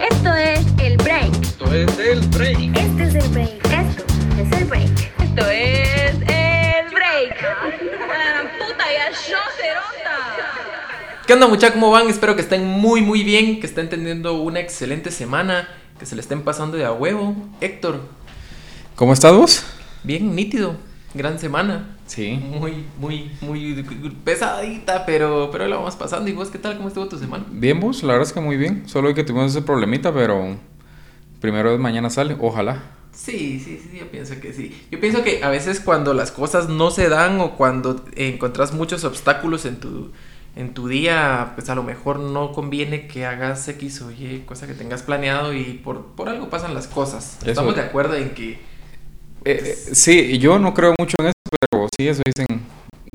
Esto es el break. Esto es el break. Este es el break. Esto es el break. Esto es el break. Puta, ya yo ¿Qué onda muchachos? ¿Cómo van? Espero que estén muy muy bien, que estén teniendo una excelente semana, que se le estén pasando de a huevo. Héctor, ¿Cómo estás vos? bien nítido, gran semana. Sí. Muy, muy, muy pesadita, pero, pero la vamos pasando. ¿Y vos qué tal? ¿Cómo estuvo tu semana? Bien vos, la verdad es que muy bien. Solo hoy que tuvimos ese problemita, pero primero mañana sale, ojalá. Sí, sí, sí, yo pienso que sí. Yo pienso que a veces cuando las cosas no se dan o cuando encontrás muchos obstáculos en tu, en tu día, pues a lo mejor no conviene que hagas X o Y, cosa que tengas planeado y por, por algo pasan las cosas. Eso. Estamos de acuerdo en que... Eh, eh, sí, yo no creo mucho en eso, pero sí, eso dicen,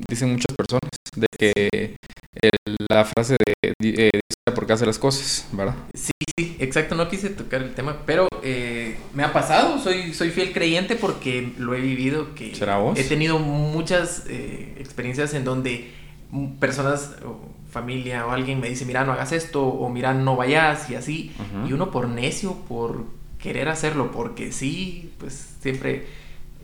dicen muchas personas, de que el- la frase de eh, dice por qué hace las cosas, ¿verdad? Sí, sí, exacto, no quise tocar el tema, pero eh, me ha pasado, soy, soy fiel creyente porque lo he vivido, que ¿Será vos? he tenido muchas eh, experiencias en donde personas o familia o alguien me dice, mira, no hagas esto, o mira, no vayas, y así, y uno por necio, por querer hacerlo, porque sí, pues siempre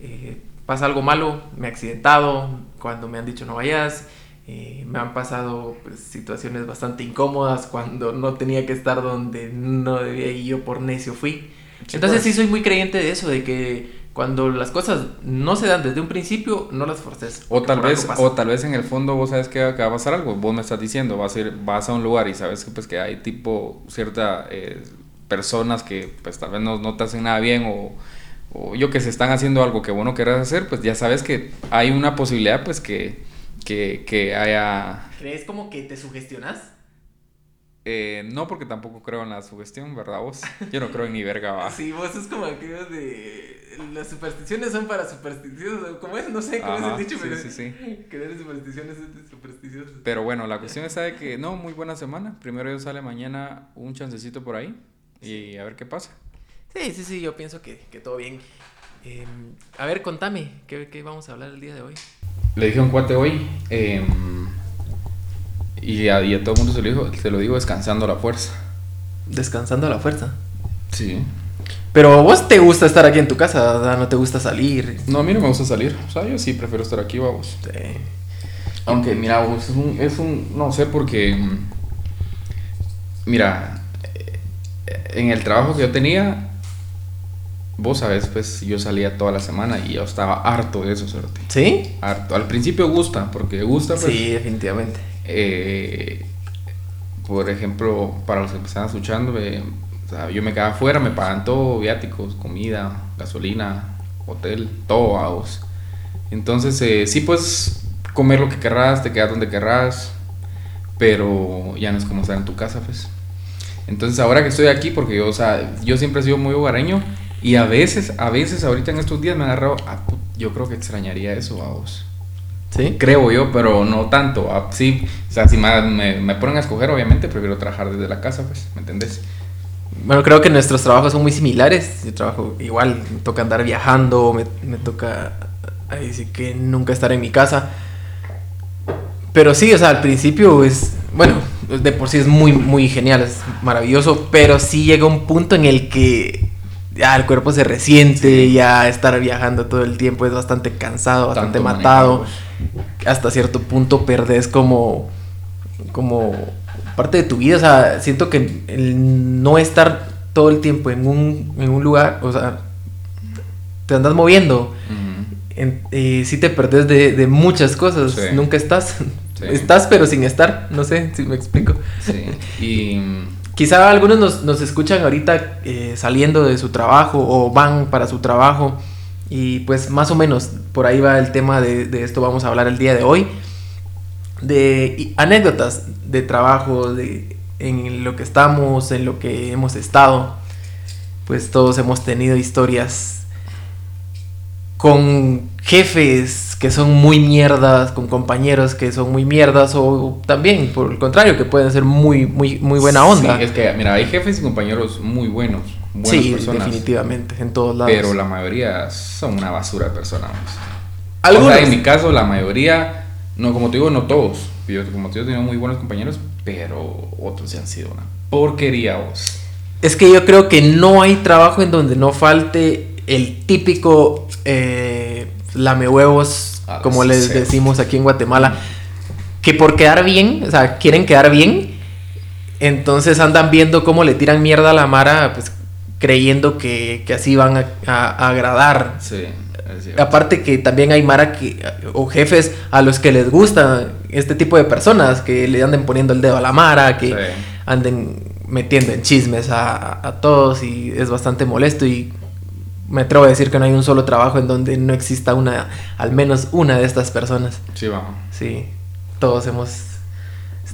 eh, pasa algo malo, me he accidentado, cuando me han dicho no vayas, eh, me han pasado pues, situaciones bastante incómodas cuando no tenía que estar donde no debía y yo por necio fui. Sí, Entonces pues. sí soy muy creyente de eso, de que cuando las cosas no se dan desde un principio, no las forces. O tal vez, o tal vez en el fondo vos sabes que, que va a pasar algo. Vos me estás diciendo, vas a ir, vas a un lugar y sabes que pues que hay tipo cierta eh, personas que pues tal vez no, no te hacen nada bien o, o yo que se están haciendo algo que vos no querés hacer, pues ya sabes que hay una posibilidad pues que, que, que haya... ¿Crees como que te sugestionas? eh, no porque tampoco creo en la sugestión, ¿verdad vos? Yo no creo en ni verga, va. Sí, vos es como aquello de... Las supersticiones son para supersticiosos, ¿cómo es? No sé cómo Ajá, es el dicho, sí, pero... sí, sí. Creer en supersticiones es de supersticiosos. Pero bueno, la cuestión está de que no, muy buena semana. Primero Dios sale mañana un chancecito por ahí y a ver qué pasa. Sí, sí, sí, yo pienso que, que todo bien. Eh, a ver, contame, ¿qué, ¿qué vamos a hablar el día de hoy? Le dije a un cuate hoy, em, y, a, y a todo el mundo se lo, digo, se lo digo descansando la fuerza. Descansando a la fuerza. Sí. Pero a vos te gusta estar aquí en tu casa, no te gusta salir. No, a mí no me gusta salir. O sea, yo sí prefiero estar aquí, vamos. Sí. Aunque, mira, vos, es un, es un- no sé, porque, mm, mira, en el trabajo que yo tenía, vos sabes, pues yo salía toda la semana y yo estaba harto de eso. ¿Sí? Harto. Al principio gusta, porque gusta, pues, Sí, definitivamente. eh, por ejemplo, para los que me están escuchando, eh, o sea, yo me quedaba afuera, me pagan todo, viáticos, comida, gasolina, hotel, todo a vos. Entonces, eh, sí puedes comer lo que querrás, te quedas donde querrás, pero ya no es como estar en tu casa, pues. Entonces, ahora que estoy aquí, porque yo, o sea, yo siempre he sido muy hogareño y a veces, a veces, ahorita en estos días me he agarrado, a pu- yo creo que extrañaría eso a vos. ¿Sí? Creo yo, pero no tanto. Ah, Sí, o sea, si me, me, me ponen a escoger, obviamente prefiero trabajar desde la casa, pues, ¿me entendés? Bueno, creo que nuestros trabajos son muy similares. Yo trabajo igual, me toca andar viajando, me, me toca ahí sí que nunca estar en mi casa. Pero sí, o sea, al principio es, bueno, de por sí es muy, muy genial, es maravilloso, pero sí llega un punto en el que ya el cuerpo se resiente, ya estar viajando todo el tiempo es bastante cansado, bastante Tanto matado. manejar, Hasta cierto punto perdés como, como parte de tu vida, o sea, siento que el no estar todo el tiempo en un, en un lugar, o sea, te andas moviendo, en, eh, sí te perdés de, de muchas cosas, Sí. nunca estás, Sí. estás pero sin estar, no sé si me explico. Sí. Y Quizá algunos nos, nos escuchan ahorita eh, saliendo de su trabajo o van para su trabajo y pues más o menos por ahí va el tema de, de esto vamos a hablar el día de hoy. De anécdotas de trabajo, de en lo que estamos, en lo que hemos estado. Pues todos hemos tenido historias con jefes que son muy mierdas, con compañeros que son muy mierdas o también por el contrario que pueden ser muy muy muy buena onda. Sí, es que, mira, hay jefes y compañeros muy buenos, buenas Sí, personas. definitivamente, en todos lados. Pero la mayoría son una basura de personas. Algunos. O sea, en mi caso, la mayoría, no, como te digo, no todos. Yo, como te digo, he tenido muy buenos compañeros, pero otros ya han sido una porquería, vos. Es que yo creo que no hay trabajo en donde no falte el típico eh, lame huevos, Ah, como les sí. decimos aquí en Guatemala, que por quedar bien, o sea, quieren quedar bien, entonces andan viendo cómo le tiran mierda a la Mara, pues creyendo que, que así van a, a- a agradar. Sí. Aparte que también hay Mara que, o jefes a los que les gusta este tipo de personas, que le anden poniendo el dedo a la Mara, que Sí. anden metiendo en chismes a, a todos y es bastante molesto y me atrevo a decir que no hay un solo trabajo en donde no exista una, al menos una de estas personas. Sí, va. Sí, todos hemos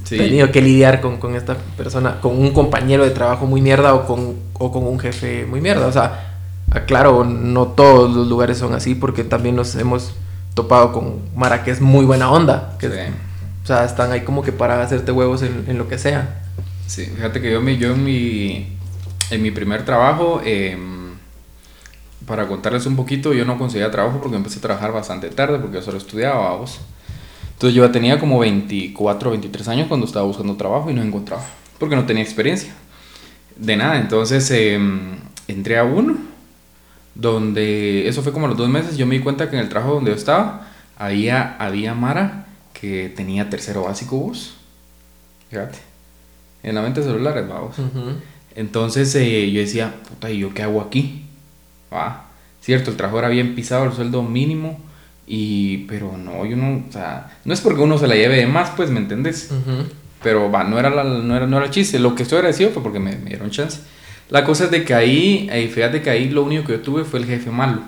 Sí. tenido que lidiar con, con esta persona, con un compañero de trabajo muy mierda o con, o con un jefe muy mierda. O sea, aclaro, no todos los lugares son así porque también nos hemos topado con Mara que es muy buena onda. Que es- Sí. o sea, están ahí como que para hacerte huevos en, en lo que sea. Sí, fíjate que yo, mi- yo en, mi, en mi primer trabajo, em, para contarles un poquito, yo no conseguía trabajo porque empecé a trabajar bastante tarde porque yo solo estudiaba, vos. Entonces yo ya tenía como 24, 23 años cuando estaba buscando trabajo y no encontraba, porque no tenía experiencia. De nada, entonces em, entré a uno, donde eso fue como a los dos meses, yo me di cuenta que en el trabajo donde yo estaba había, había Mara que tenía tercero básico vos. Fíjate. En la mente celulares, vamos. Entonces eh, yo decía, puta, ¿y yo qué hago aquí? Va. Cierto, el trabajo era bien pisado, el sueldo mínimo. Y, pero no, yo no, o sea, no es porque uno se la lleve de más, pues, ¿me entendés? Pero va, no era, la, no, era, no era el chiste. Lo que estoy agradecido fue porque me, me dieron chance. La cosa es de que ahí, eh, fíjate que ahí lo único que yo tuve fue el jefe malo.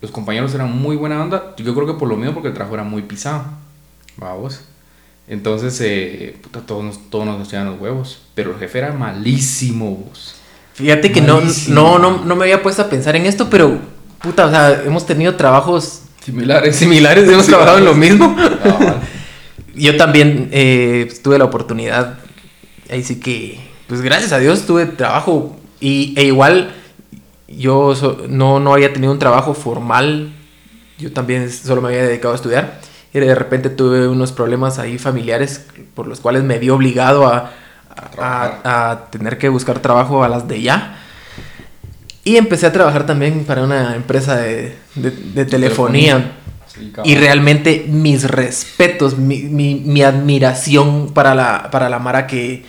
Los compañeros eran muy buena onda. Yo creo que por lo mismo, porque el trabajo era muy pisado. Vamos. Entonces, eh, puta, todos nos, todos nos echaban los huevos. Pero el jefe era malísimo, vos. Fíjate que no, no, no, no me había puesto a pensar en esto, pero puta, o sea, hemos tenido trabajos Similares. similares, hemos trabajado en lo mismo. Ah. Yo también eh, tuve la oportunidad, ahí sí que, pues gracias a Dios tuve trabajo y, e igual yo so- no, no había tenido un trabajo formal, yo también solo me había dedicado a estudiar y de repente tuve unos problemas ahí familiares por los cuales me vi obligado a, a- Trabajar. a- a tener que buscar trabajo a las de ya. Y empecé a trabajar también para una empresa de, de- de telefonía. Sí. Y realmente mis respetos, mi, mi- mi admiración para la, para la Mara que,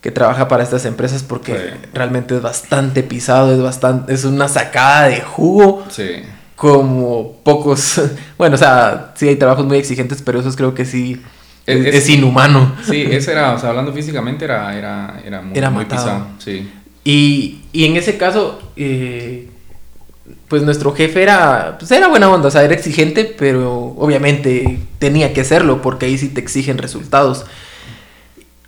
que trabaja para estas empresas porque Sí. realmente es bastante pisado, es bastante, es una sacada de jugo Sí. como pocos, bueno, o sea, sí hay trabajos muy exigentes, pero esos creo que sí es, Es- es inhumano. Sí, ese era, o sea, hablando físicamente era, era, era muy, Era muy pisado. Sí. Y, y en ese caso, eh, pues nuestro jefe era, pues era buena onda, o sea, era exigente, pero obviamente tenía que serlo porque ahí sí te exigen resultados.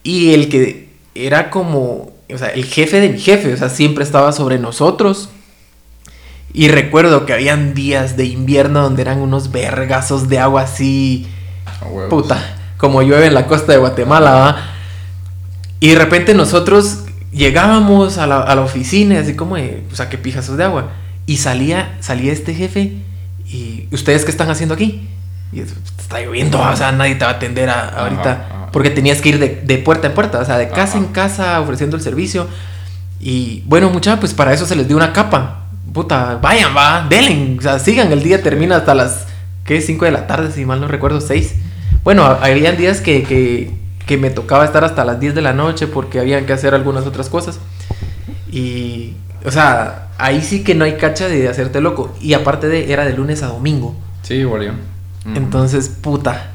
Y el que era como, o sea, el jefe de mi jefe, o sea, siempre estaba sobre nosotros. Y recuerdo que habían días de invierno donde eran unos vergazos de agua así, puta, como llueve en la costa de Guatemala, ¿va? Y de repente nosotros llegábamos a la, a la oficina, así como, de, o sea, qué pijazos de agua. Y salía, salía este jefe, y ¿ustedes qué están haciendo aquí? Y es, está lloviendo, o sea, nadie te va a atender a- ahorita, ajá. porque tenías que ir de, de puerta en puerta, o sea, de casa Ajá. en casa ofreciendo el servicio. Y bueno, muchachos, pues para eso se les dio una capa. Puta, vayan, va, denle, o sea, sigan, el día termina hasta las, ¿qué? 5 de la tarde, si mal no recuerdo, 6. Bueno, habían días que, que, que me tocaba estar hasta las 10 de la noche porque habían que hacer algunas otras cosas. Y, o sea, ahí sí que no hay cacha de hacerte loco. Y aparte de, era de lunes a domingo. Sí. Ujú. Entonces, puta.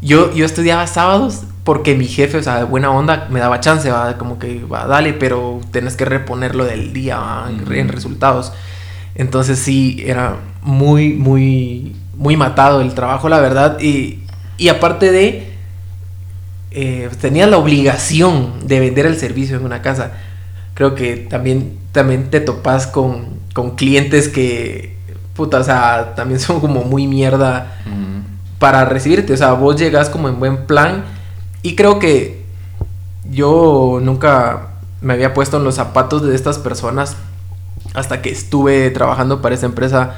Yo, yo estudiaba sábados porque mi jefe, o sea, de buena onda, me daba chance, va, como que, va, dale, pero tenés que reponerlo del día va, en resultados. Entonces sí, era muy, muy, muy matado el trabajo, la verdad. Y, y aparte de, eh, tenía la obligación de vender el servicio en una casa. Creo que también, también te topas con, con clientes que, puta, o sea, también son como muy mierda para recibirte. O sea, vos llegas como en buen plan. Y creo que yo nunca me había puesto en los zapatos de estas personas hasta que estuve trabajando para esa empresa.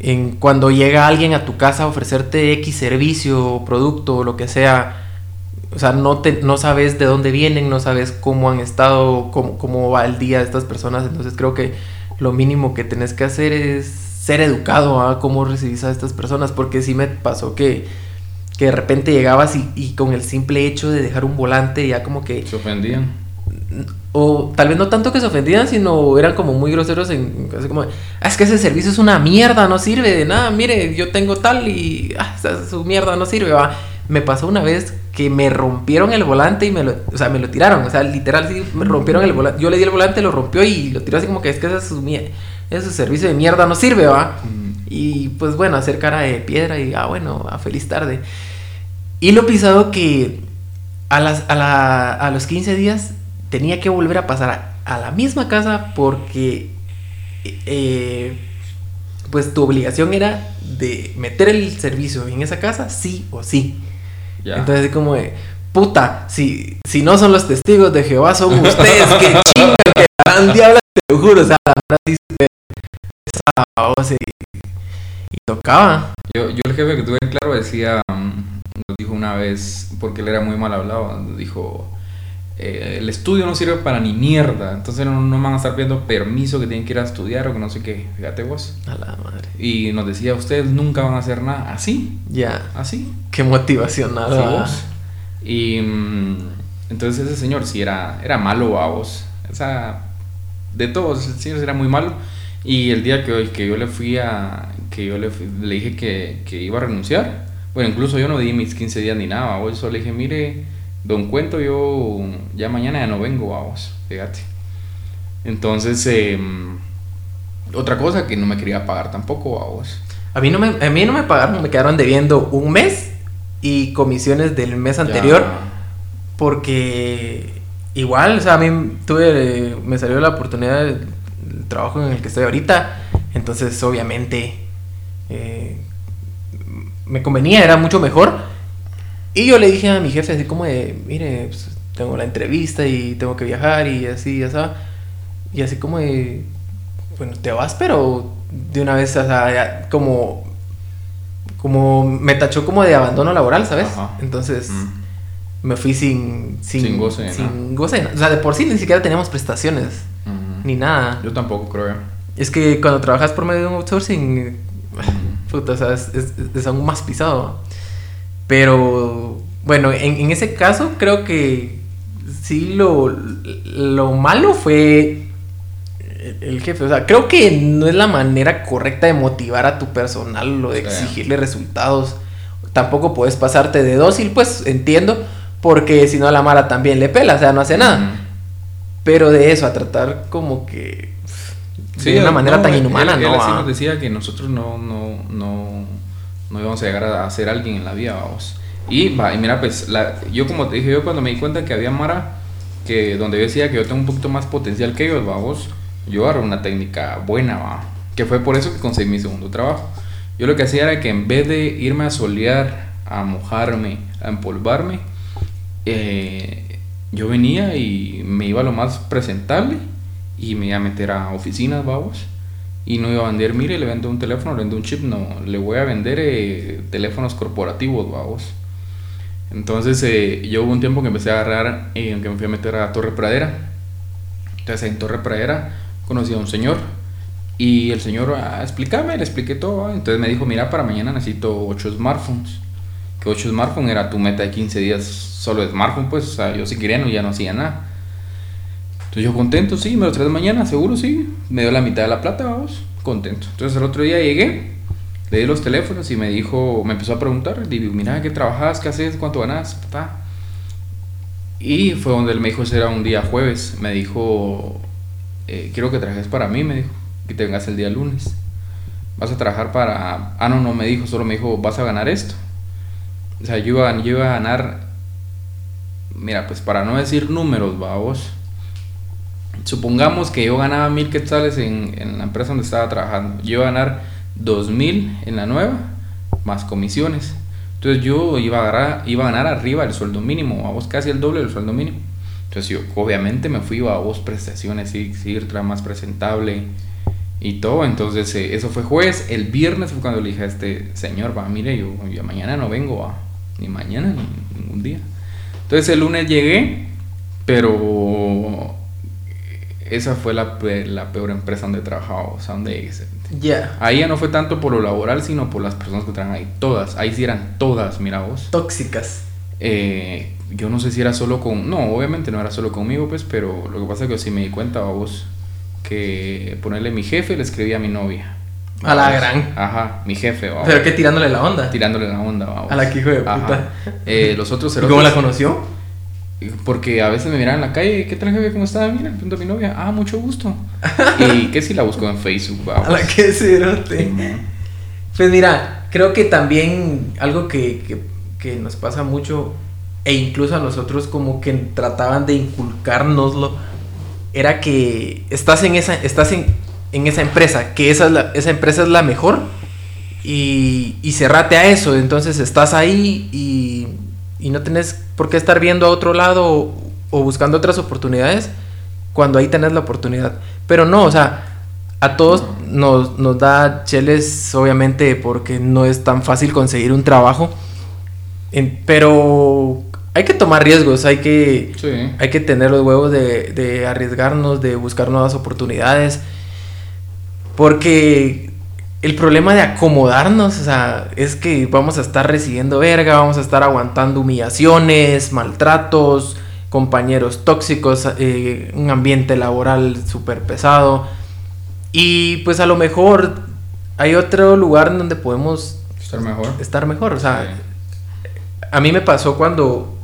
En cuando llega alguien a tu casa a ofrecerte X servicio, producto o lo que sea, o sea, no, te, no sabes de dónde vienen, no sabes cómo han estado, cómo, cómo va el día de estas personas. Entonces creo que lo mínimo que tenés que hacer es ser educado a cómo recibís a estas personas, porque sí me pasó que, que de repente llegabas y, y con el simple hecho de dejar un volante ya como que Se ofendían. O tal vez no tanto que se ofendían, sino eran como muy groseros en así como, "Ah, es que ese servicio es una mierda, no sirve de nada, mire, yo tengo tal y ah, su mierda no sirve, va. Me pasó una vez que me rompieron el volante y me lo, o sea, me lo tiraron, o sea, literal sí me rompieron el volante, yo le di el volante, lo rompió y lo tiró así como que es que ese, es su, mie- ese servicio de mierda no sirve, va. Y pues bueno, hacer cara de piedra y ah, bueno, a feliz tarde. Y lo pisado que a, las, a, la- a los 15 días tenía que volver a pasar a, a la misma casa porque eh, pues tu obligación era de meter el servicio en esa casa sí o sí. Entonces como de, puta, si, si no son los testigos de Jehová, son ustedes, que chinga, que harán diablas, te lo juro, o sea, esa voz y, y tocaba. Yo, yo el jefe que tuve en claro decía, mm, nos dijo una vez, porque él era muy mal hablado, nos dijo, eh, el estudio no sirve para ni mierda, entonces no, no van a estar pidiendo permiso que tienen que ir a estudiar o que no sé qué, fíjate vos. A la madre. Y nos decía, ustedes nunca van a hacer nada así, Ya, así. qué ¿va? vos. Y mm, entonces ese señor sí era, era malo a vos. De todos, el señor era muy malo. Y el día que, que yo le fui a. que yo le, fui- le dije que, que iba a renunciar. Bueno, incluso yo no di mis 15 días ni nada. vos. solo le dije, mire, don Cuento, yo ya mañana ya no vengo a vos. Fíjate. Entonces, em, otra cosa que no me quería pagar tampoco a vos. A mí, no me, a mí no me pagaron, me quedaron debiendo un mes y comisiones del mes anterior. Porque igual, o sea, a mí tuve, me salió la oportunidad del del trabajo en el que estoy ahorita. Entonces, obviamente, eh, me convenía, era mucho mejor. Y yo le dije a mi jefe así como de, mire, pues, tengo la entrevista y tengo que viajar y así, ya sabes. Y así como de, bueno, te vas, pero de una vez, o sea, ya como, como me tachó como de abandono laboral, ¿sabes? Ajá. Entonces Mm. me fui sin, sin, Sin goce sin goce nada. O sea, de por sí ni siquiera teníamos prestaciones, Ujú. ni nada. Yo tampoco creo. Es que cuando trabajas por medio de un outsourcing, puta, o sea, es, es- es aún más pisado. Pero bueno, en, en ese caso creo que sí lo, lo malo fue el- jefe. O sea, creo que no es la manera correcta de motivar a tu personal o de exigirle resultados. Tampoco puedes pasarte de dócil, pues entiendo, porque si no a la Mara también le pela, o sea, no hace nada. Pero de eso, a tratar como que Sí, de una manera no, tan inhumana, él, ¿no? Él así ah. nos decía que nosotros no, no, no, no íbamos a llegar a ser alguien en la vida, vamos. Y, va, y mira, pues, la, yo como te dije, yo cuando me di cuenta que había Mara, que donde yo decía que yo tengo un poquito más potencial que ellos, vamos, yo agarré una técnica buena, va. Que fue por eso que conseguí mi segundo trabajo. Yo lo que hacía era que en vez de irme a solear, a mojarme, a empolvarme, eh, yo venía y me iba a lo más presentable y me iba a meter a oficinas, vamos. Y no iba a vender, mire, le vendo un teléfono, le vendo un chip, no, le voy a vender eh, teléfonos corporativos, vamos. Entonces eh, yo hubo un tiempo que empecé a agarrar, eh, que me fui a meter a Torre Pradera. Entonces en Torre Pradera conocí a un señor y el señor, ah, explícame, le expliqué todo. Entonces me dijo, mira, para mañana necesito 8 smartphones. Que 8 smartphones era tu meta de 15 días solo de smartphone, pues, o sea, yo si quería no, ya no hacía nada. Entonces yo contento, sí, me lo traes mañana, seguro, sí. Me dio la mitad de la plata, vamos, contento. Entonces el otro día llegué, le di los teléfonos y me dijo, me empezó a preguntar, digo, mira, ¿qué trabajas? ¿Qué haces? ¿Cuánto ganas? Y fue donde él me dijo, ese era un día jueves, me dijo, eh, quiero que trabajes para mí, me dijo, que te vengas el día lunes. Vas a trabajar para... Ah, no, no me dijo, solo me dijo, vas a ganar esto. O sea, yo iba, yo iba a ganar... Mira, pues para no decir números, vamos. Supongamos que yo ganaba mil quetzales en, en la empresa donde estaba trabajando. Yo iba a ganar dos mil en la nueva, más comisiones. Entonces yo iba a, agarrar, iba a ganar arriba del sueldo mínimo, a vos casi el doble del sueldo mínimo. Entonces yo obviamente me fui a vos prestaciones, sí, sí, tra- más presentable y todo. Entonces eh, eso fue jueves. El viernes fue cuando le dije a este señor, va, mire, yo, mañana no vengo, ni mañana, ni ningún día. Entonces el lunes llegué, pero esa fue la, pe- la peor empresa donde he trabajado, o sea, donde Ya. ahí ya no fue tanto por lo laboral, sino por las personas que trabajan ahí, todas, ahí sí eran todas, mira vos. Tóxicas. Eh, yo no sé si era solo con, no, obviamente no era solo conmigo, pues, pero lo que pasa es que sí me di cuenta, vos, que ponerle mi jefe le escribía a mi novia. A la gran. Ajá, mi jefe, vamos. Pero que tirándole la onda. tirándole la onda, vamos. A la que hijo de puta. Eh, los otros ¿Y cerotes- cómo la conoció? Porque a veces me miraban en la calle, ¿qué tal jefe? ¿Cómo está? Mira, pregunto a mi novia, ah, mucho gusto. y que si la busco en Facebook, vamos. A la que cerote. Simón. Pues mira, creo que también algo que, que- que nos pasa mucho, e incluso a nosotros como que trataban de inculcárnoslo, era que estás en esa, estás en, en esa empresa, que esa, es la, esa empresa es la mejor, y, y cerrate a eso, entonces estás ahí y, y no tenés por qué estar viendo a otro lado o, o buscando otras oportunidades cuando ahí tenés la oportunidad. Pero no, o sea, a todos nos, nos da cheles, obviamente, porque no es tan fácil conseguir un trabajo. En- pero hay que tomar riesgos, hay que, Sí. hay que tener los huevos de, de arriesgarnos, de buscar nuevas oportunidades. Porque el problema de acomodarnos, o sea, es que vamos a estar recibiendo verga, vamos a estar aguantando humillaciones, maltratos, compañeros tóxicos, eh, un ambiente laboral súper pesado. Y pues a lo mejor hay otro lugar en donde podemos Estar mejor. estar mejor. O sea, Sí. a mí me pasó cuando,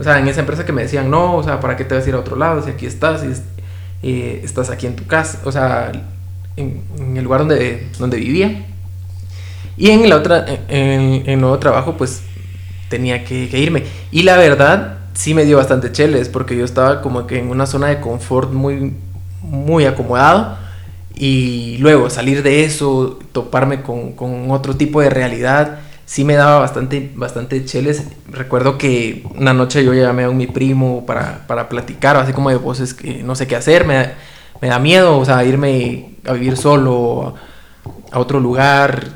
o sea, en esa empresa que me decían, no, o sea, ¿para qué te vas a ir a otro lado? Si aquí estás, y eh, estás aquí en tu casa, o sea, en, en el lugar donde, donde vivía. Y en la otra, en, en el nuevo trabajo, pues tenía que, que irme. Y la verdad, sí me dio bastante cheles, porque yo estaba como que en una zona de confort muy, muy acomodado. Y luego salir de eso, toparme con, con otro tipo de realidad, sí me daba bastante, bastante cheles. Recuerdo que una noche yo llamé a mi primo para, para platicar, así como de voces que no sé qué hacer, me me da miedo, o sea, irme a vivir solo a, otro lugar,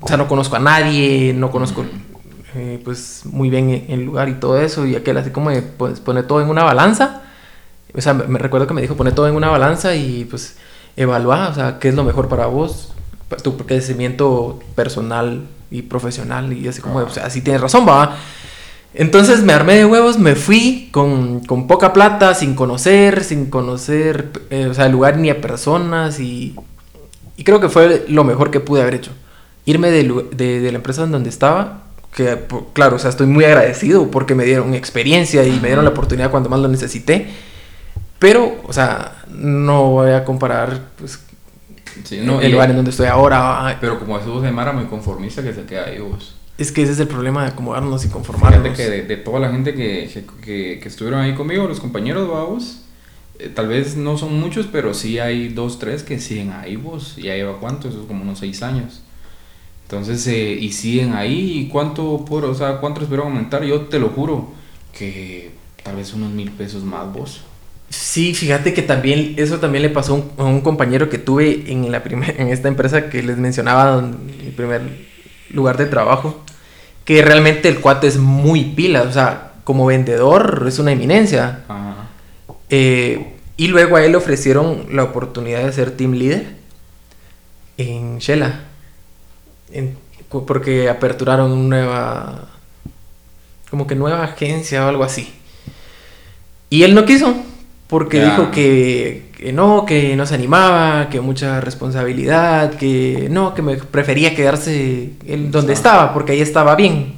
o sea, no conozco a nadie, no conozco eh, pues muy bien el- el lugar y todo eso, y aquel así como de pues, pone todo en una balanza. O sea, me, recuerdo que me dijo, pone todo en una balanza y pues evalúa, o sea, qué es lo mejor para vos, para tu crecimiento personal y profesional, y así como, de, o sea, así tienes razón, va. Entonces me armé de huevos, me fui con, con poca plata, sin conocer, sin conocer, eh, o sea, lugar ni a personas, y, y creo que fue lo mejor que pude haber hecho. Irme de, de- de la empresa en donde estaba, que claro, o sea, estoy muy agradecido porque me dieron experiencia y me dieron la oportunidad cuando más lo necesité. Pero, o sea, no voy a comparar pues, Sí, no, el y- lugar en donde estoy ahora. Pero como eso de Mara muy conformista que se queda ahí vos. Es que ese es el problema de acomodarnos y conformarnos. Que de, de toda la gente que, que, estuvieron ahí conmigo, los compañeros, vos, eh, tal vez no son muchos, pero sí hay dos, tres que siguen ahí vos. Ya lleva cuánto, eso es como unos seis años. Entonces, eh, y siguen ahí, ¿y cuánto, por, o sea, cuánto espero aumentar? Yo te lo juro, que tal vez unos mil pesos más vos. Sí, fíjate que también eso también le pasó a un, a un compañero que tuve en la primer, en esta empresa que les mencionaba, mi primer lugar de trabajo, que realmente el cuate es muy pila, o sea, como vendedor es una eminencia. Ajá. Eh, y luego a él le ofrecieron la oportunidad de ser team leader en Shela. En- porque aperturaron una nueva. Como que nueva agencia o algo así. Y él no quiso. Porque dijo que, que no, que no se animaba, que mucha responsabilidad, que no, que me prefería quedarse en donde Ah. estaba, porque ahí estaba bien.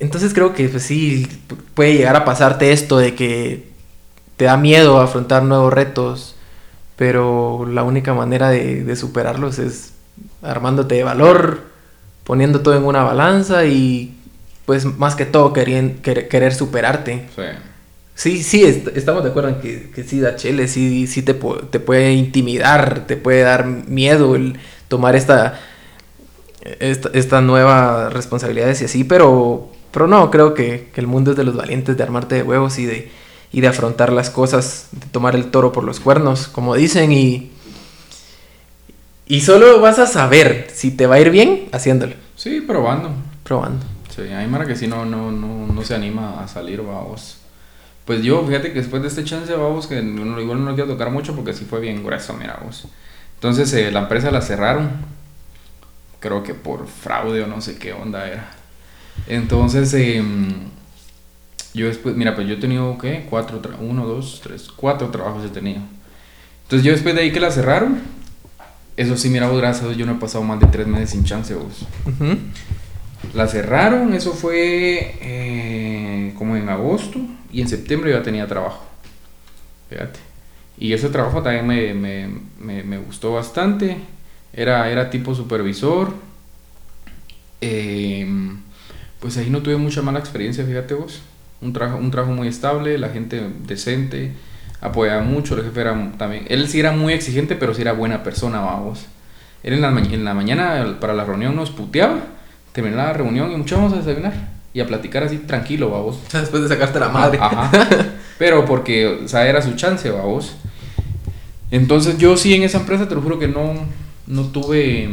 Entonces creo que pues sí pu- puede llegar a pasarte esto de que te da miedo afrontar nuevos retos, pero la única manera de, de superarlos es armándote de valor, poniendo todo en una balanza y pues más que todo querer, querer superarte. Sí. Sí, sí, est- estamos de acuerdo en que, que sí da chele, sí, sí te, te puede intimidar, te puede dar miedo el tomar esta, esta, esta nueva responsabilidades y así, pero, pero no, creo que, que el mundo es de los valientes, de armarte de huevos y de, y de afrontar las cosas, de tomar el toro por los cuernos, como dicen, y, y solo vas a saber si te va a ir bien haciéndolo, Sí, probando. probando. Sí, hay Mara que sí no, no, no, no se anima a salir, vamos. Pues yo, fíjate que después de este chance, vamos, que no, igual no quiero tocar mucho porque sí fue bien grueso, mira, vos. Entonces eh, la empresa la cerraron, creo que por fraude o no sé qué onda era. Entonces, em, yo después, mira, pues yo he tenido, ¿qué? Cuatro, uno, dos, tres, cuatro trabajos he tenido. Entonces yo después de ahí que la cerraron, eso sí, mira, vos, gracias a Dios, yo no he pasado más de tres meses sin chance, vos. La cerraron, eso fue eh, como en agosto y en septiembre ya tenía trabajo. Fíjate. Y ese trabajo también me, me, me, gustó bastante. Era, era tipo supervisor. Eh, pues ahí no tuve mucha mala experiencia, fíjate vos. Un trabajo, un trabajo muy estable, la gente decente, apoyaba mucho, el jefe era también... Él sí era muy exigente, pero sí era buena persona, vamos. Él en la, mañana para la reunión nos puteaba, terminaba la reunión y mucho vamos a desayunar y a platicar así tranquilo, vamos. O sea, después de sacarte la madre. Ajá. Pero porque, o sea, era su chance, vamos. Entonces yo sí en esa empresa te lo juro que no, no tuve,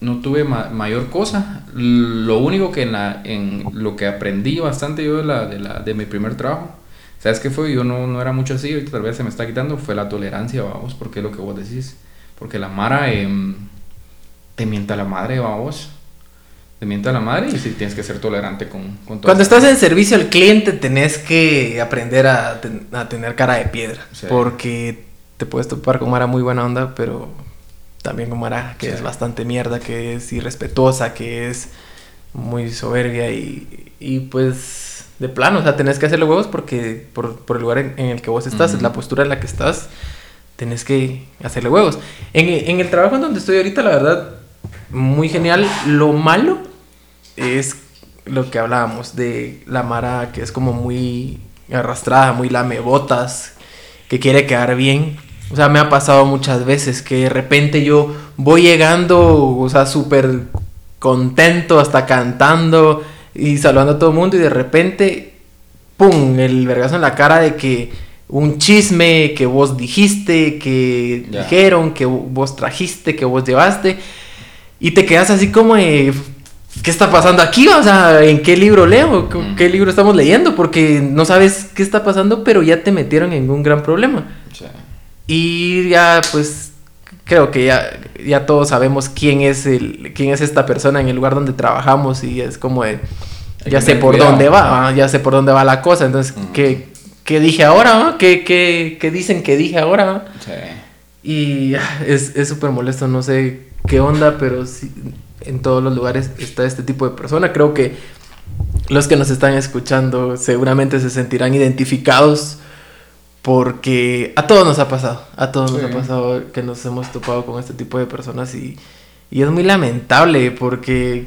no tuve ma- mayor cosa. Lo único que en, la, en lo que aprendí bastante yo de, la, de, la, de mi primer trabajo, ¿sabes qué fue? Yo no, no era mucho así, ahorita tal vez se me está quitando, fue la tolerancia, vamos, porque es lo que vos decís. Porque la Mara em, te mienta la madre, vamos. Te mienta la madre y sí tienes que ser tolerante con, con todo. Cuando estás en servicio al cliente tenés que aprender a, ten- a tener cara de piedra. Sí. Porque te puedes topar con Mara muy buena onda, pero también con Mara que Sí. es bastante mierda, que es irrespetuosa, que es muy soberbia y, y pues de plano, o sea, tenés que hacerle huevos porque por, por el lugar en, en el que vos estás, Ujú. la postura en la que estás, tenés que hacerle huevos. En, en el trabajo en donde estoy ahorita, la verdad, muy genial. Lo malo es lo que hablábamos de la Mara que es como muy arrastrada, muy lamebotas, que quiere quedar bien. O sea, me ha pasado muchas veces que de repente yo voy llegando, o sea, súper contento, hasta cantando y saludando a todo el mundo y de repente, ¡pum!, el vergazo en la cara de que un chisme que vos dijiste, que dijeron, que vos trajiste, que vos llevaste y te quedas así como de, ¿qué está pasando aquí? O sea, ¿en qué libro leo? ¿Qué-. ¿Qué libro estamos leyendo? Porque no sabes qué está pasando, pero ya te metieron en un gran problema. Sea, Y ya, pues, creo que ya, ya todos sabemos quién es el, quién es esta persona en el lugar donde trabajamos y es como de, ya sé por cuidado. dónde va, ah, ya sé por dónde va la cosa. Entonces, Mm. ¿qué, qué dije ahora? ah? ¿Qué, qué, qué dicen que dije ahora? o sea, Y ah, es es súper molesto, no sé qué onda, pero sí, en todos los lugares está este tipo de persona. Creo que los que nos están escuchando seguramente se sentirán identificados porque a todos nos ha pasado, a todos nos ha pasado que nos hemos topado con este tipo de personas y, y es muy lamentable porque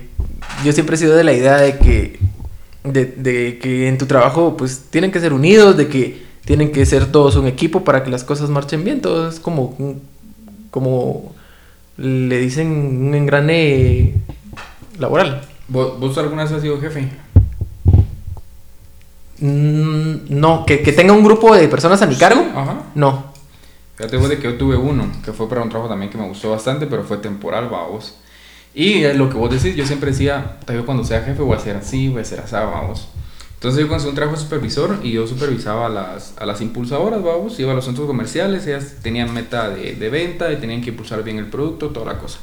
yo siempre he sido de la idea de que, de, de que en tu trabajo pues tienen que ser unidos, de que tienen que ser todos un equipo para que las cosas marchen bien, todo es como, como le dicen un engrane laboral. ¿Vos, vos alguna vez has sido jefe? Mm, No, que, que tenga un grupo de personas a mi cargo, Ajá. no. Fíjate vos de que yo tuve uno, que fue para un trabajo también que me gustó bastante, pero fue temporal, vamos. Y eh, lo que vos decís, yo siempre decía, tal vez cuando sea jefe voy a ser así, voy a ser así, vamos. Entonces yo conseguí un trabajo supervisor y yo supervisaba a las, a las impulsadoras, vamos, iba a los centros comerciales, ellas tenían meta de, de venta y tenían que impulsar bien el producto, toda la cosa.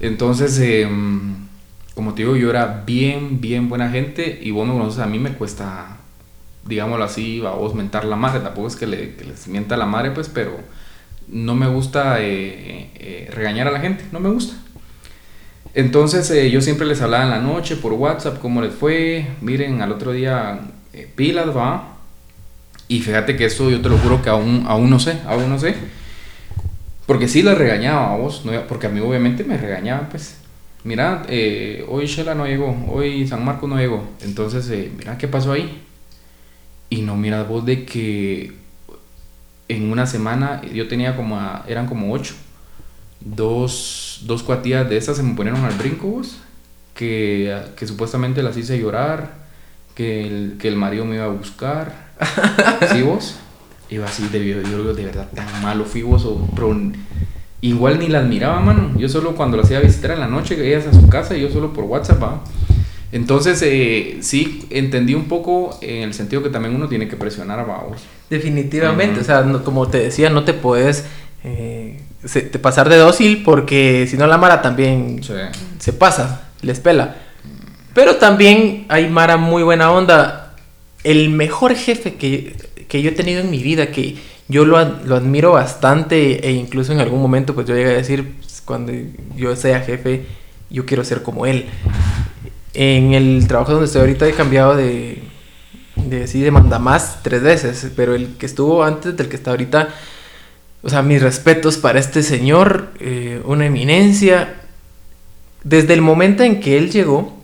Entonces, em, como te digo, yo era bien, bien buena gente y vos me conoces, a mí me cuesta, digámoslo así, a mentar la madre, tampoco es que, le, que les mienta la madre, pues, pero no me gusta eh, eh, regañar a la gente, no me gusta. Entonces eh, yo siempre les hablaba en la noche por WhatsApp cómo les fue, miren, al otro día eh, pilas, va. Y fíjate que eso yo te lo juro que aún, aún no sé, aún no sé. Porque sí les regañaba a vos, porque a mí obviamente me regañaban, pues. Mira, eh, hoy Shela no llegó, hoy San Marcos no llegó. Entonces, eh, mira qué pasó ahí. Y no miras vos de que en una semana yo tenía como, eran como ocho. Dos, dos cuatillas de esas se me ponieron al brinco vos. Que, que supuestamente las hice llorar. Que el, que el marido me iba a buscar. ¿Sí vos? Iba así de, yo digo, de verdad tan malo fui vos. o- pero igual ni las miraba, mano. Yo solo cuando las iba a visitar en la noche, ellas a su casa y yo solo por WhatsApp, va. Entonces, eh, sí, entendí un poco en el sentido que también uno tiene que presionar a vos. Definitivamente, Ujú. o sea, no- como te decía, no te puedes eh, se- te pasar de dócil porque si no la Mara también Sí. se pasa, les pela. Pero también hay Mara muy buena onda. El mejor jefe que, que yo he tenido en mi vida, que yo lo, lo admiro bastante e incluso en algún momento pues yo llegué a decir, pues, cuando yo sea jefe, yo quiero ser como él. En el trabajo donde estoy ahorita he cambiado de, de sí, de mandamás tres veces, pero el que estuvo antes del que está ahorita, o sea, mis respetos para este señor, eh, una eminencia. Desde el momento en que él llegó,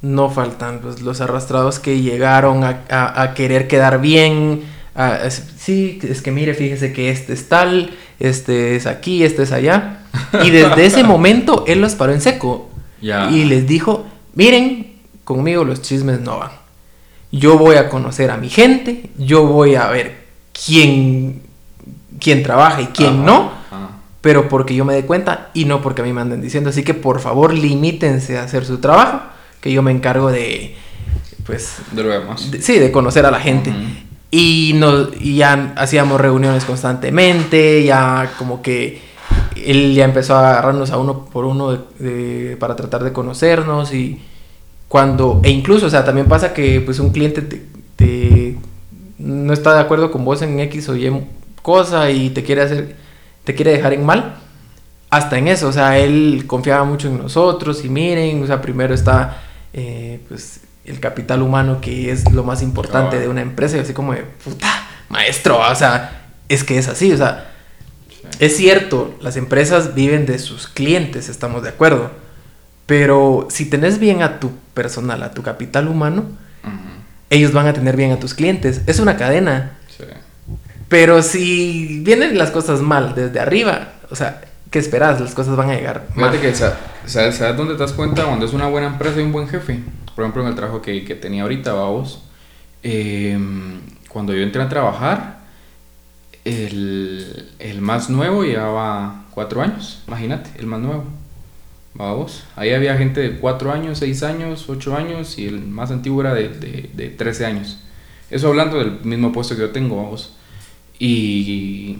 no faltan los, los arrastrados que llegaron a, a- a querer quedar bien. a- sí, es que mire, fíjese que este es tal, este es aquí, este es allá. Y desde ese momento él los paró en seco. Ya. Y les dijo, miren, conmigo los chismes no van. Yo voy a conocer a mi gente, yo voy a ver quién, quién trabaja y quién Ajá, no, ajá. pero porque yo me dé cuenta y no porque a mí me anden diciendo. Así que por favor limítense a hacer su trabajo, que yo me encargo de, pues, De lo demás. de- sí, de conocer a la gente. Y, nos, y ya hacíamos reuniones constantemente, ya como que él ya empezó a agarrarnos a uno por uno de- de- para tratar de conocernos y cuando, e incluso, o sea, también pasa que pues un cliente te, te- no está de acuerdo con vos en X o Y cosa y te quiere hacer, te quiere dejar en mal. Hasta en eso, o sea, él confiaba mucho en nosotros y miren, o sea, primero está eh, pues el capital humano que es lo más importante Ah. de una empresa y así como de puta maestro, o sea, es que es así, o sea, es cierto, las empresas viven de sus clientes, estamos de acuerdo, pero si tenés bien a tu personal, a tu capital humano, Ujú. ellos van a tener bien a tus clientes, es una cadena, Sí. Pero si vienen las cosas mal desde arriba, o sea, ¿qué esperas? Las cosas van a llegar mal. Fíjate que, sa- ¿sabes, ¿sabes dónde te das cuenta cuando es una buena empresa y un buen jefe? Por ejemplo, en el trabajo que, que tenía ahorita, vamos. cuando yo entré a trabajar, el, el más nuevo llevaba cuatro años, imagínate, el más nuevo. Vamos, ahí había gente de cuatro años, seis años, ocho años y el más antiguo era de, de, de 13 años. Eso hablando del mismo puesto que yo tengo, vamos. Y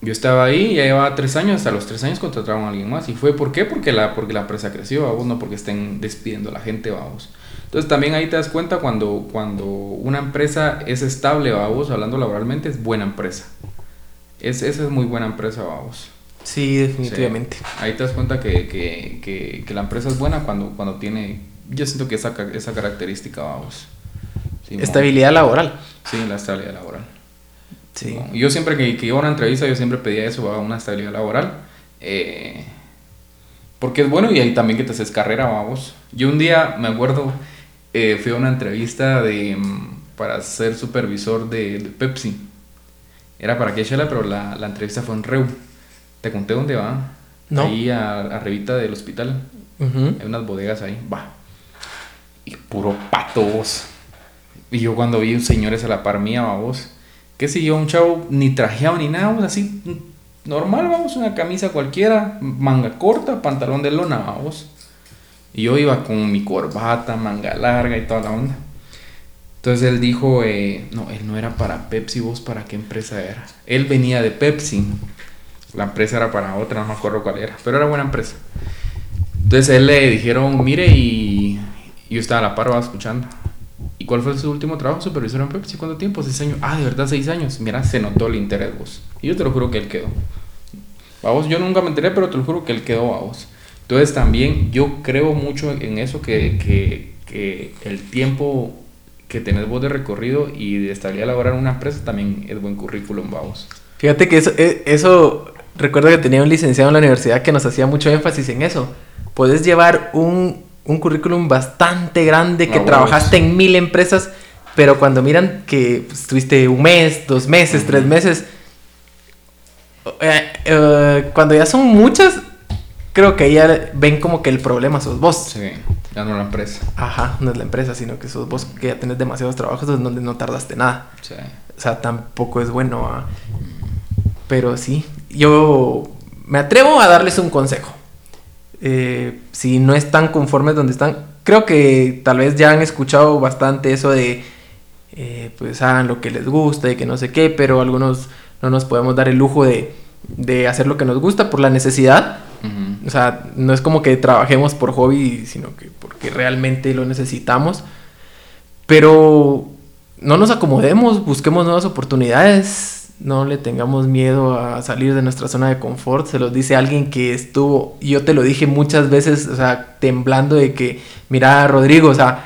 yo estaba ahí, ya llevaba tres años, hasta los tres años contrataron a alguien más. ¿Y fue por qué? Porque la, porque la empresa creció, vamos, no porque estén despidiendo a la gente, vamos. Entonces también ahí te das cuenta cuando, cuando una empresa es estable, vamos, hablando laboralmente, es buena empresa. Es, esa es muy buena empresa, vamos. Sí, definitivamente. Sí. Ahí te das cuenta que, que, que, que la empresa es buena cuando, cuando tiene, yo siento que esa, esa característica, vamos. Sí, Estabilidad laboral. Sí, la estabilidad laboral. Sí. ¿no? Yo siempre que, que iba a una entrevista, yo siempre pedía eso, ¿va? una estabilidad laboral. eh, porque es bueno y ahí también que te haces carrera, vamos. Yo un día, me acuerdo, eh, fui a una entrevista de, mm, para ser supervisor de, de Pepsi. Era para Quechela, pero la, la entrevista fue en Reu. ¿Te conté dónde va? No. Ahí a, arribita del hospital. Hay unas bodegas ahí, va. Y puro patos. Y yo cuando vi señores a la par mía, vamos. ¿Qué sé yo? Un chavo ni trajeado ni nada, vamos, así normal, vamos, una camisa cualquiera, manga corta, pantalón de lona, vamos. Y yo iba con mi corbata, manga larga y toda la onda. Entonces él dijo, eh, no, él no era para Pepsi, vos para qué empresa era. Él venía de Pepsi. La empresa era para otra, no me acuerdo cuál era, pero era buena empresa. Entonces él le dijeron, mire, y yo estaba a la par, va escuchando. ¿Y cuál fue su último trabajo? Supervisor en Pepsi, ¿cuánto tiempo? Seis años. Ah, de verdad, seis años. Mira, se notó el interés, vos. Y yo te lo juro que él quedó. Vamos, yo nunca me enteré, pero te lo juro que él quedó, vos. Entonces también yo creo mucho en eso que, que, que el tiempo que tenés vos de recorrido y de estabilidad laboral en una empresa también es buen currículum, vamos. Fíjate que eso, eh, eso, recuerdo que tenía un licenciado en la universidad que nos hacía mucho énfasis en eso. Puedes llevar un, un currículum bastante grande, que Ah, bueno. trabajaste en mil empresas, pero cuando miran que pues, estuviste un mes, dos meses, tres meses, eh, eh, cuando ya son muchas, creo que ya ven como que el problema sos vos. Sí, ya no la empresa. Ajá, no es la empresa, sino que sos vos que ya tenés demasiados trabajos donde no tardaste nada. Sí. O sea, tampoco es bueno. Pero sí, yo me atrevo a darles un consejo. Eh, si no están conformes donde están. Creo que tal vez ya han escuchado bastante eso de, eh, pues hagan lo que les gusta y que no sé qué, pero algunos no nos podemos dar el lujo de, de hacer lo que nos gusta por la necesidad. Ujú. O sea, no es como que trabajemos por hobby, sino que porque realmente lo necesitamos. Pero no nos acomodemos, busquemos nuevas oportunidades, no le tengamos miedo a salir de nuestra zona de confort. Se los dice alguien que estuvo, yo te lo dije muchas veces, o sea, temblando de que, mira, Rodrigo, o sea,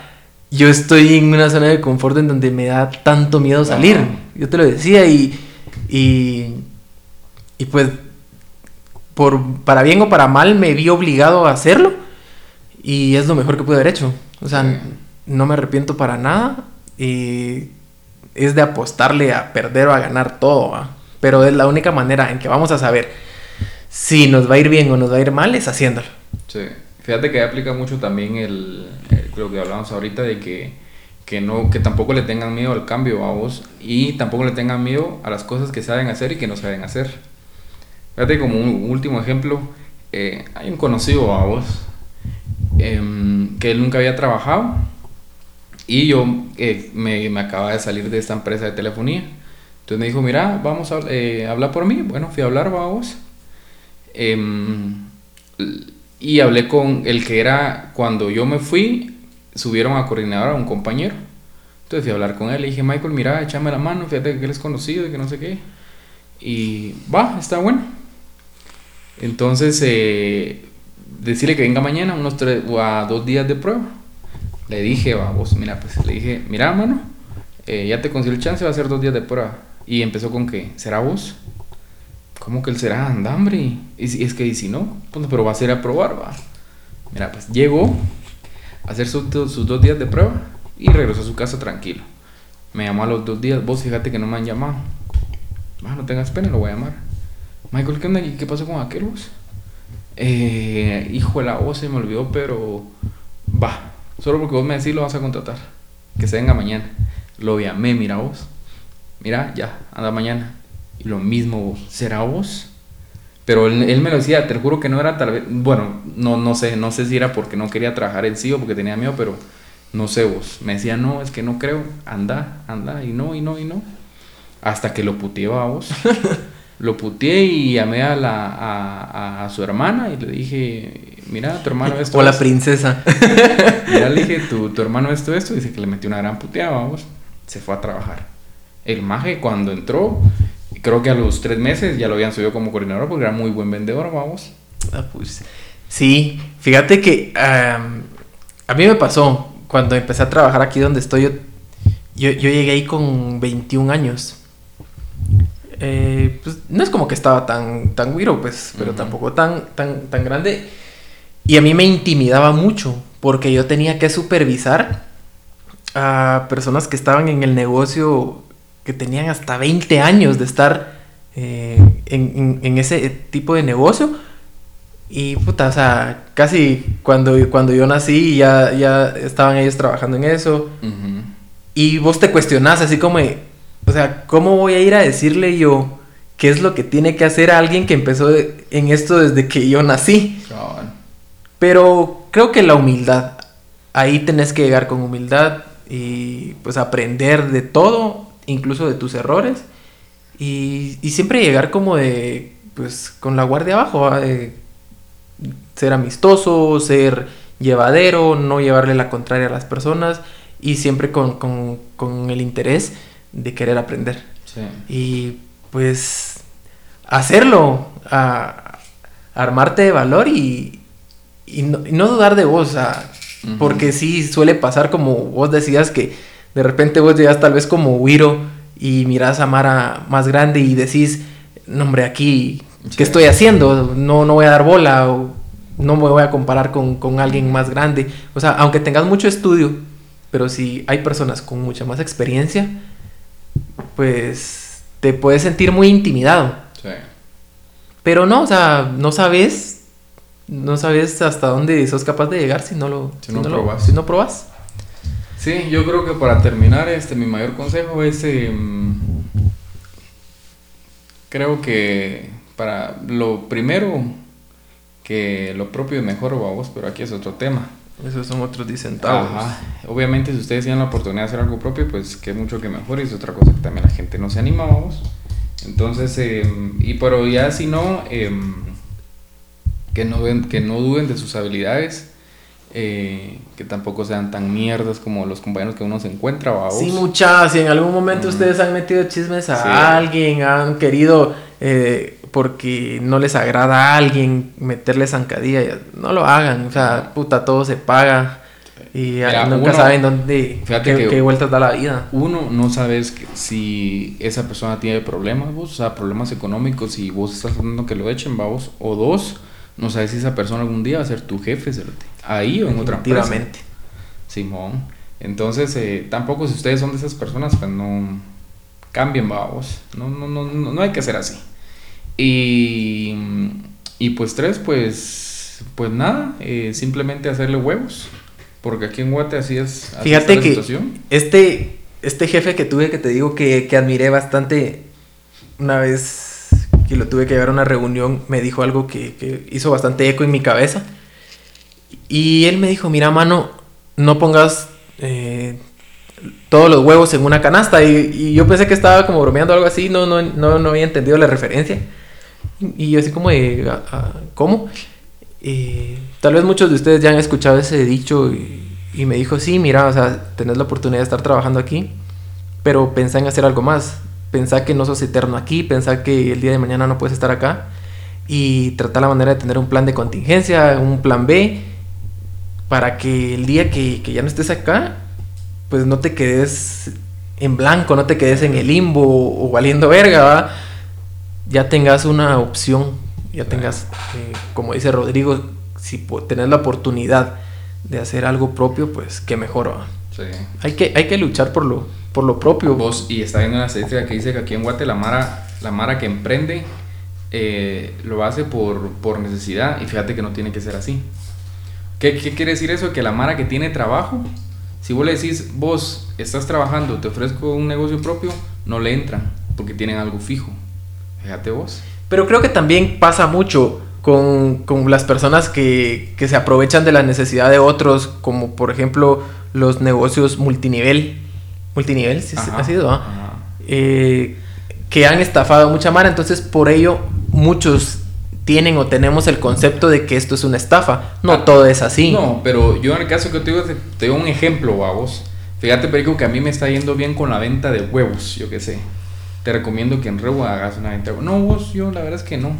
yo estoy en una zona de confort en donde me da tanto miedo salir. Ajá. Yo te lo decía y, y, y pues, por, para bien o para mal, me vi obligado a hacerlo y es lo mejor que pude haber hecho. O sea, no me arrepiento para nada y es de apostarle a perder o a ganar todo, pero es la única manera en que vamos a saber si nos va a ir bien o nos va a ir mal es haciéndolo. Sí. Fíjate que aplica mucho también el, el- lo que hablamos ahorita de que, que no que tampoco le tengan miedo al cambio a vos y tampoco le tengan miedo a las cosas que saben hacer y que no saben hacer. Fíjate como un último ejemplo, eh, hay un conocido a vos em, que él nunca había trabajado y yo eh, me, me acababa de salir de esta empresa de telefonía. Entonces me dijo, mira, vamos a eh, hablar por mí. Bueno, fui a hablar, vamos. Em, y hablé con el que era, cuando yo me fui, subieron a coordinador a un compañero. Entonces fui a hablar con él, le dije, Michael, mira, échame la mano, fíjate que él es conocido y que no sé qué. Y va, está bueno. Entonces, eh, decirle que venga mañana, unos tres o a dos días de prueba. Le dije, va, vos, mira, pues le dije, mira, mano, eh, ya te consigo el chance, va a ser dos días de prueba. Y empezó con que, ¿será vos? ¿Cómo que él será? Anda, hombre. Y si- es que, y si no, pues, pero va a ser a probar, va. Mira, pues llegó a hacer su- sus dos días de prueba y regresó a su casa tranquilo. Me llamó a los dos días, vos fíjate que no me han llamado. Va, no tengas pena, lo voy a llamar. Michael, ¿qué onda? ¿Y ¿Qué pasó con aquel vos? Eh, hijo de la voz, se me olvidó, pero va. Solo porque vos me decís lo vas a contratar. Que se venga mañana. Lo llamé, mira vos. Mira, ya, anda mañana. Y lo mismo vos. ¿Será vos? Pero él, me lo decía, te juro que no era tal vez. Bueno, no, no sé, no sé si era porque no quería trabajar en sí o porque tenía miedo, pero no sé vos. Me decía, no, es que no creo. Anda, anda, y no, y no, y no. Hasta que lo puteé a vos. lo puteé y llamé a, la, a, a- su hermana y le dije, mira, tu hermano esto. O la esto". princesa. Mira, le dije, tu, tu hermano esto, esto. Dice que le metió una gran puteada, vamos. Se fue a trabajar. El maje cuando entró, creo que a los tres meses ya lo habían subido como coordinador porque era muy buen vendedor, vamos. Ah, pues, sí, fíjate que am, a mí me pasó cuando empecé a trabajar aquí donde estoy. Yo, yo, yo llegué ahí con 21 años. Eh, pues no es como que estaba tan, tan güiro, pues, pero tampoco tan, tan, tan grande. Y a mí me intimidaba mucho porque yo tenía que supervisar a personas que estaban en el negocio que tenían hasta 20 años de estar eh, en, en- en ese tipo de negocio. Y puta, o sea, casi cuando, cuando yo nací ya, ya estaban ellos trabajando en eso. Y vos te cuestionás así como, o sea, ¿cómo voy a ir a decirle yo qué es lo que tiene que hacer a alguien que empezó de- en esto desde que yo nací? Pero creo que la humildad, ahí tenés que llegar con humildad y pues aprender de todo, incluso de tus errores. Y, y siempre llegar como de, pues con la guardia abajo, ¿va? de ser amistoso, ser llevadero, no llevarle la contraria a las personas y siempre con, con- con el interés de querer aprender. Sí. Y pues hacerlo, a, armarte de valor y, y no, y no dudar de vos, o sea, Ujú. porque sí suele pasar como vos decías que de repente vos llegas tal vez como Wiro y miras a Mara más grande y decís, no hombre, aquí, Sí. ¿qué estoy haciendo? No, no voy a dar bola o no me voy a comparar con, con alguien más grande. O sea, aunque tengas mucho estudio, pero si hay personas con mucha más experiencia, pues te puedes sentir muy intimidado. Sí. Pero no, o sea, no sabes, no sabes hasta dónde sos capaz de llegar si no lo, Si no lo- probas. si no probas. Sí, yo creo que para terminar, este, mi mayor consejo es, em, creo que para lo primero que lo propio es mejor, vamos, pero aquí es otro tema. Esos son otros 10 centavos. Ajá. Obviamente, si ustedes tienen la oportunidad de hacer algo propio, pues que mucho que mejor. Y es otra cosa que también la gente no se anima, vamos. Entonces, em, y pero ya si no, em, que, no ven- que no duden de sus habilidades. eh, que tampoco sean tan mierdas como los compañeros que uno se encuentra, vamos. Sí, muchas. Si en algún momento ustedes han metido chismes a Sí. alguien, han querido, eh, porque no les agrada a alguien, meterle zancadilla, no lo hagan. O sea, puta, todo se paga. Y Mira, nunca uno- saben dónde, fíjate qué, que- qué vueltas da la vida. Uno, no sabes si esa persona tiene problemas, vos, o sea, problemas económicos y vos estás tratando que lo echen, vamos. O dos, no sabes si esa persona algún día va a ser tu jefe, ahí o en otra empresa. Simón. Entonces, eh, tampoco si ustedes son de esas personas, pues no cambien, vamos. No, no, no, no, no hay que ser así. Y, y pues tres, pues, pues nada, eh, simplemente hacerle huevos. Porque aquí en Guate así es. así Fíjate la que situación. este, este jefe que tuve, que te digo que, que admiré bastante, una vez que lo tuve que llevar a una reunión, me dijo algo que, que hizo bastante eco en mi cabeza. Y él me dijo, mira, mano, no pongas eh, todos los huevos en una canasta. Y, y yo pensé que estaba como bromeando algo así, no, no, no, no había entendido la referencia. Y yo así como de, "Ah, ah, ¿cómo? Y tal vez muchos de ustedes ya han escuchado ese dicho y, me dijo, sí, mira, o sea, tenés la oportunidad de estar trabajando aquí, pero pensá en hacer algo más. Pensá que no sos eterno aquí, pensá que el día de mañana no puedes estar acá y trata la manera de tener un plan de contingencia, un plan B, para que el día que, que ya no estés acá, pues no te quedes en blanco, no te quedes en el limbo o, o valiendo verga, ¿va? Ya tengas una opción, ya tengas, eh, como dice Rodrigo, si tenés la oportunidad de hacer algo propio, pues qué mejor. Sí. Hay que, hay que luchar por lo, por lo propio. Vos, y está viendo una estadística que dice que aquí en Guate la Mara, la Mara que emprende eh, lo hace por, por necesidad y fíjate que no tiene que ser así. ¿Qué, qué quiere decir eso? Que la Mara que tiene trabajo, si vos le decís, vos estás trabajando, te ofrezco un negocio propio, no le entran porque tienen algo fijo. Fíjate vos. Pero creo que también pasa mucho con, con las personas que, que se aprovechan de la necesidad de otros, como por ejemplo los negocios multinivel. Multinivel, sí, Ajá, ha sido, ¿ah? Eh, que han estafado a mucha mara, entonces por ello muchos tienen o tenemos el concepto de que esto es una estafa. No Ah, todo es así. No, pero yo en el caso que te digo, te, te doy un ejemplo, vos. Fíjate, Perico, que a mí me está yendo bien con la venta de huevos, yo qué sé. Te recomiendo que en Revo hagas una venta. No, vos, yo la verdad es que no.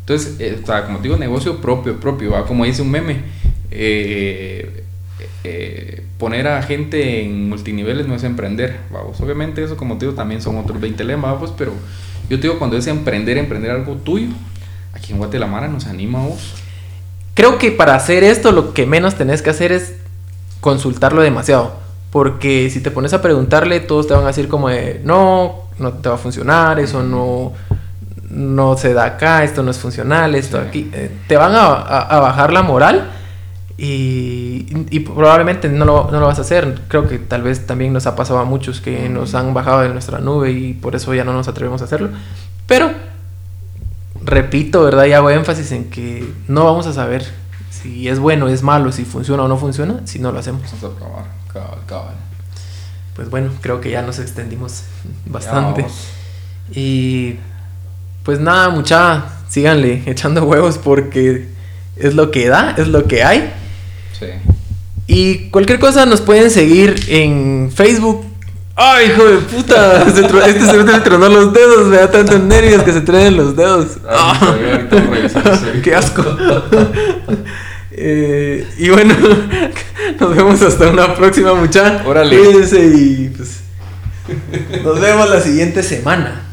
Entonces, eh, como te digo, negocio propio, propio, ¿va? como dice un meme. eh, eh, poner a gente en multiniveles no es emprender, vamos. Obviamente eso, como te digo, también son otros 20 lemas, vamos, pero yo te digo, cuando es emprender, emprender algo tuyo, aquí en Guatemala nos anima vos. Creo que para hacer esto lo que menos tenés que hacer es consultarlo demasiado. Porque si te pones a preguntarle, todos te van a decir como de, no, no te va a funcionar, eso no, no se da acá, esto no es funcional, esto Sí. aquí. Eh, te van a, a- a bajar la moral y, y probablemente no lo, no lo vas a hacer. Creo que tal vez también nos ha pasado a muchos que nos han bajado de nuestra nube y por eso ya no nos atrevemos a hacerlo. Pero repito, ¿verdad? Y hago énfasis en que no vamos a saber si es bueno, es malo, si funciona o no funciona, si no lo hacemos. Vamos a probar, cabal, cabal. Pues bueno, creo que ya nos extendimos bastante. vamos. Y pues nada, mucha, síganle echando huevos porque es lo que da, es lo que hay. Sí. Y cualquier cosa nos pueden seguir en Facebook. ¡Ay, hijo de puta! Se este se me tronó los dedos, me da tantos nervios que se truenen los dedos. Ahorita vamos a revisar ese. ¡Qué asco! Eh, y bueno, nos vemos hasta una próxima, muchacha. Órale. Cuídense y pues. Nos vemos la siguiente semana.